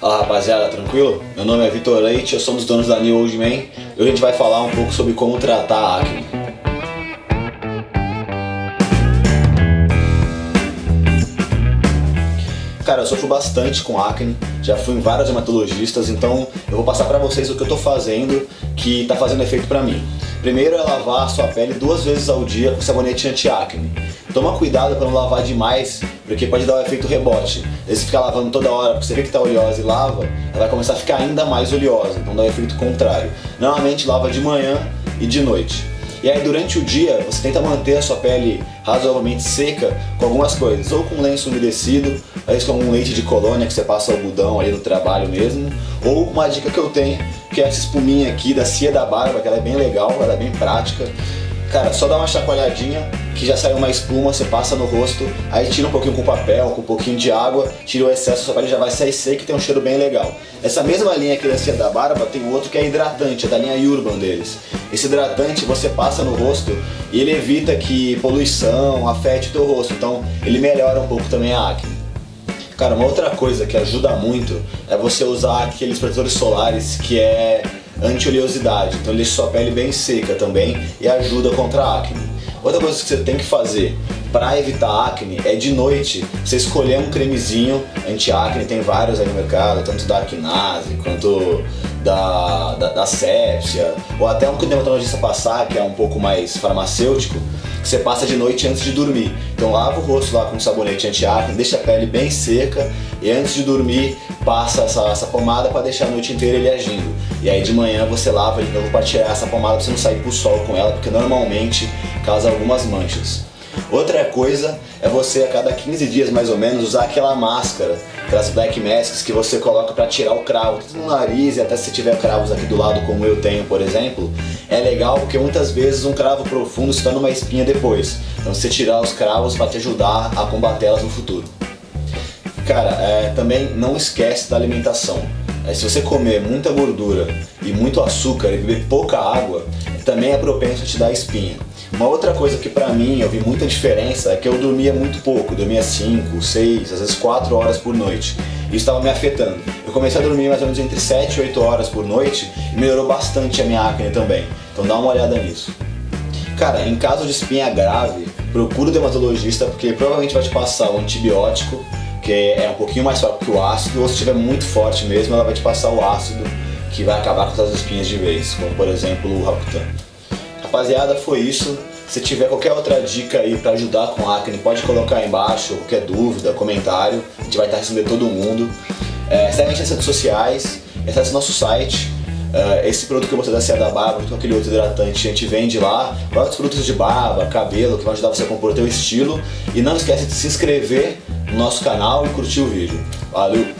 Fala rapaziada, tranquilo? Meu nome é Vitor Leite, eu sou um dos donos da New Old Man e hoje a gente vai falar um pouco sobre como tratar a acne. Cara, eu sofro bastante com acne, já fui em vários dermatologistas, então eu vou passar pra vocês o que eu tô fazendo que tá fazendo efeito pra mim. Primeiro é lavar a sua pele duas vezes ao dia com sabonete anti-acne. Toma cuidado para não lavar demais, porque pode dar o um efeito rebote. Se ficar lavando toda hora, porque você vê que está oleosa e lava, ela vai começar a ficar ainda mais oleosa, então dá o um efeito contrário. Normalmente lava de manhã e de noite. E aí durante o dia você tenta manter a sua pele razoavelmente seca com algumas coisas, ou com lenço umedecido, às vezes com um leite de colônia que você passa algodão ali no trabalho mesmo, ou uma dica que eu tenho que é essa espuminha aqui da Cia da Barba, que ela é bem legal, ela é bem prática. Cara, só dá uma chacoalhadinha que já saiu uma espuma, você passa no rosto, aí tira um pouquinho com papel, com um pouquinho de água, tira o excesso, sua pele já vai sair seca e tem um cheiro bem legal. Essa mesma linha aqui da Cia da Barba tem outro que é hidratante, é da linha Urban deles. Esse hidratante você passa no rosto e ele evita que poluição afete o teu rosto, então ele melhora um pouco também a acne. Cara, uma outra coisa que ajuda muito é você usar aqueles protetores solares que é anti-oleosidade, então ele deixa sua pele bem seca também e ajuda contra a acne. Outra coisa que você tem que fazer para evitar acne é de noite você escolher um cremezinho anti-acne, tem vários aí no mercado, tanto da Acnase quanto da, da, da Sepsia, ou até um que o dermatologista passar, que é um pouco mais farmacêutico, que você passa de noite antes de dormir. Então lava o rosto lá com um sabonete anti-acne, deixa a pele bem seca e antes de dormir passa essa, essa pomada para deixar a noite inteira ele agindo. E aí de manhã você lava de novo para tirar essa pomada para você não sair pro sol com ela, porque normalmente causa algumas manchas. Outra coisa é você a cada 15 dias mais ou menos usar aquela máscara, aquelas black masks que você coloca para tirar o cravo, no nariz e até se tiver cravos aqui do lado como eu tenho, por exemplo, é legal porque muitas vezes um cravo profundo se torna uma espinha depois. Então você tirar os cravos para te ajudar a combater elas no futuro. Cara, é, também não esquece da alimentação. É, se você comer muita gordura e muito açúcar e beber pouca água, também é propenso a te dar espinha. Uma outra coisa que pra mim eu vi muita diferença é que eu dormia muito pouco, dormia 5, 6, às vezes 4 horas por noite. Isso estava me afetando. Eu comecei a dormir mais ou menos entre 7 e 8 horas por noite e melhorou bastante a minha acne também. Então dá uma olhada nisso. Cara, em caso de espinha grave, procura o dermatologista porque provavelmente vai te passar um antibiótico, que é um pouquinho mais fraco que o ácido, ou se estiver muito forte mesmo, ela vai te passar o ácido, que vai acabar com as espinhas de vez, como por exemplo o Raputan. Rapaziada, foi isso. Se tiver qualquer outra dica aí para ajudar com acne, pode colocar aí embaixo, qualquer dúvida, comentário. A gente vai estar recebendo todo mundo. É, segue a gente nas redes sociais, acesse nosso site. Uh, esse produto que eu mostrei da Cia da Barba, com aquele outro hidratante, a gente vende lá. Vários produtos de barba, cabelo, que vão ajudar você a compor o teu estilo. E não esquece de se inscrever no nosso canal e curtir o vídeo. Valeu!